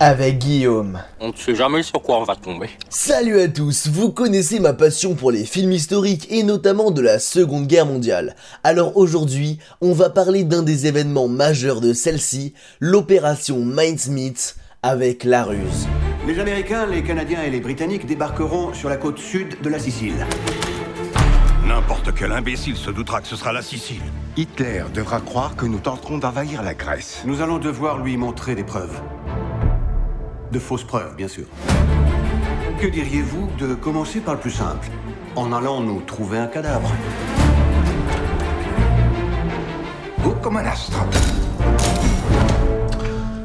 avec Guillaume. On ne sait jamais sur quoi on va tomber. Salut à tous, vous connaissez ma passion pour les films historiques et notamment de la Seconde Guerre mondiale. Alors aujourd'hui, on va parler d'un des événements majeurs de celle-ci, l'opération Mindsmith avec la ruse. Les Américains, les Canadiens et les Britanniques débarqueront sur la côte sud de la Sicile. N'importe quel imbécile se doutera que ce sera la Sicile. Hitler devra croire que nous tenterons d'envahir la Grèce. Nous allons devoir lui montrer des preuves. De fausses preuves, bien sûr. Que diriez-vous de commencer par le plus simple En allant nous trouver un cadavre? Beau comme un astre.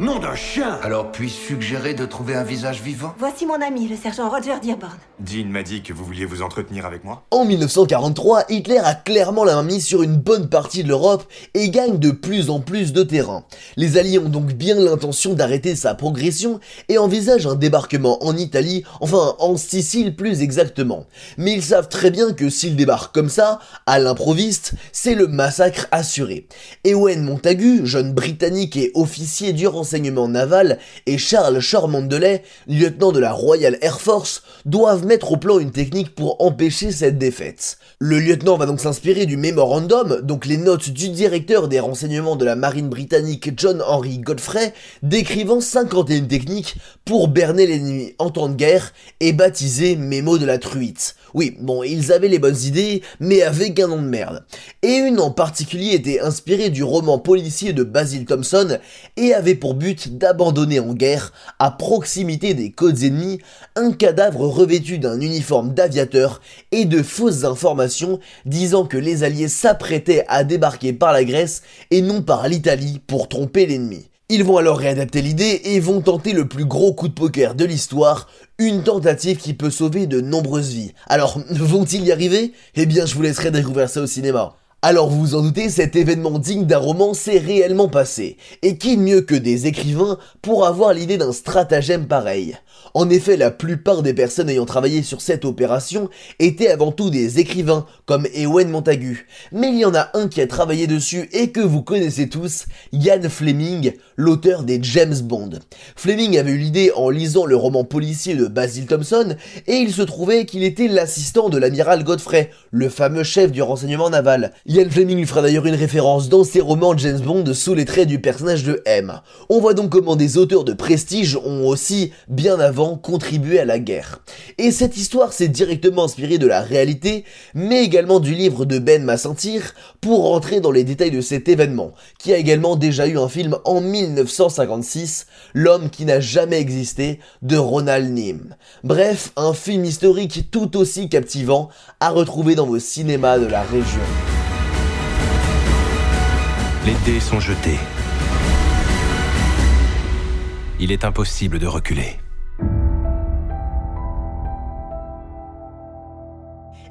Nom d'un chien Alors puis-je suggérer de trouver un visage vivant? Voici mon ami, le sergent Roger Dearborn. Dean m'a dit que vous vouliez vous entretenir avec moi. En 1943, Hitler a clairement la main mise sur une bonne partie de l'Europe et gagne de plus en plus de terrain. Les Alliés ont donc bien l'intention d'arrêter sa progression et envisagent un débarquement en Italie, enfin en Sicile plus exactement. Mais ils savent très bien que s'ils débarquent comme ça, à l'improviste, c'est le massacre assuré. Ewen Montagu, jeune britannique et officier du renseignement naval, et Charles Shore-Mandeley, lieutenant de la Royal Air Force, doivent mettre au plan une technique pour empêcher cette défaite. Le lieutenant va donc s'inspirer du Memorandum, donc les notes du directeur des renseignements de la marine britannique John Henry Godfrey, décrivant 51 techniques pour berner l'ennemi en temps de guerre et baptisé Mémo de la truite. Oui, bon, ils avaient les bonnes idées, mais avec un nom de merde. Et une en particulier était inspirée du roman policier de Basil Thompson et avait pour but d'abandonner en guerre, à proximité des côtes ennemies, un cadavre revêtu d'un uniforme d'aviateur et de fausses informations disant que les Alliés s'apprêtaient à débarquer par la Grèce et non par l'Italie pour tromper l'ennemi. Ils vont alors réadapter l'idée et vont tenter le plus gros coup de poker de l'histoire, une tentative qui peut sauver de nombreuses vies. Alors, vont-ils y arriver? Eh bien, je vous laisserai découvrir ça au cinéma. Alors vous vous en doutez, cet événement digne d'un roman s'est réellement passé. Et qui mieux que des écrivains pour avoir l'idée d'un stratagème pareil? En effet, la plupart des personnes ayant travaillé sur cette opération étaient avant tout des écrivains, comme Ewen Montagu. Mais il y en a un qui a travaillé dessus et que vous connaissez tous, Ian Fleming, l'auteur des James Bond. Fleming avait eu l'idée en lisant le roman policier de Basil Thompson, et il se trouvait qu'il était l'assistant de l'amiral Godfrey, le fameux chef du renseignement naval. Ian Fleming lui fera d'ailleurs une référence dans ses romans James Bond sous les traits du personnage de M. On voit donc comment des auteurs de prestige ont aussi, bien avant, contribué à la guerre. Et cette histoire s'est directement inspirée de la réalité, mais également du livre de Ben Massentir, pour rentrer dans les détails de cet événement, qui a également déjà eu un film en 1956, L'homme qui n'a jamais existé, de Ronald Nim. Bref, un film historique tout aussi captivant à retrouver dans vos cinémas de la région. Les dés sont jetés. Il est impossible de reculer.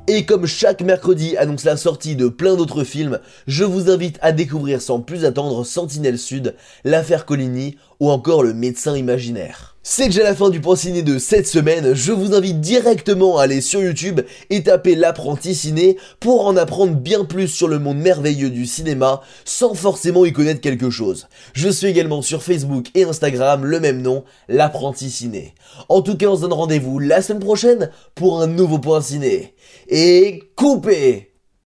Et comme chaque mercredi annonce la sortie de plein d'autres films, je vous invite à découvrir sans plus attendre Sentinelle Sud, l'affaire Coligny ou encore le médecin imaginaire. C'est déjà la fin du point ciné de cette semaine, je vous invite directement à aller sur YouTube et taper l'apprenti ciné pour en apprendre bien plus sur le monde merveilleux du cinéma sans forcément y connaître quelque chose. Je suis également sur Facebook et Instagram, le même nom, l'apprenti ciné. En tout cas, on se donne rendez-vous la semaine prochaine pour un nouveau point ciné. Et coupez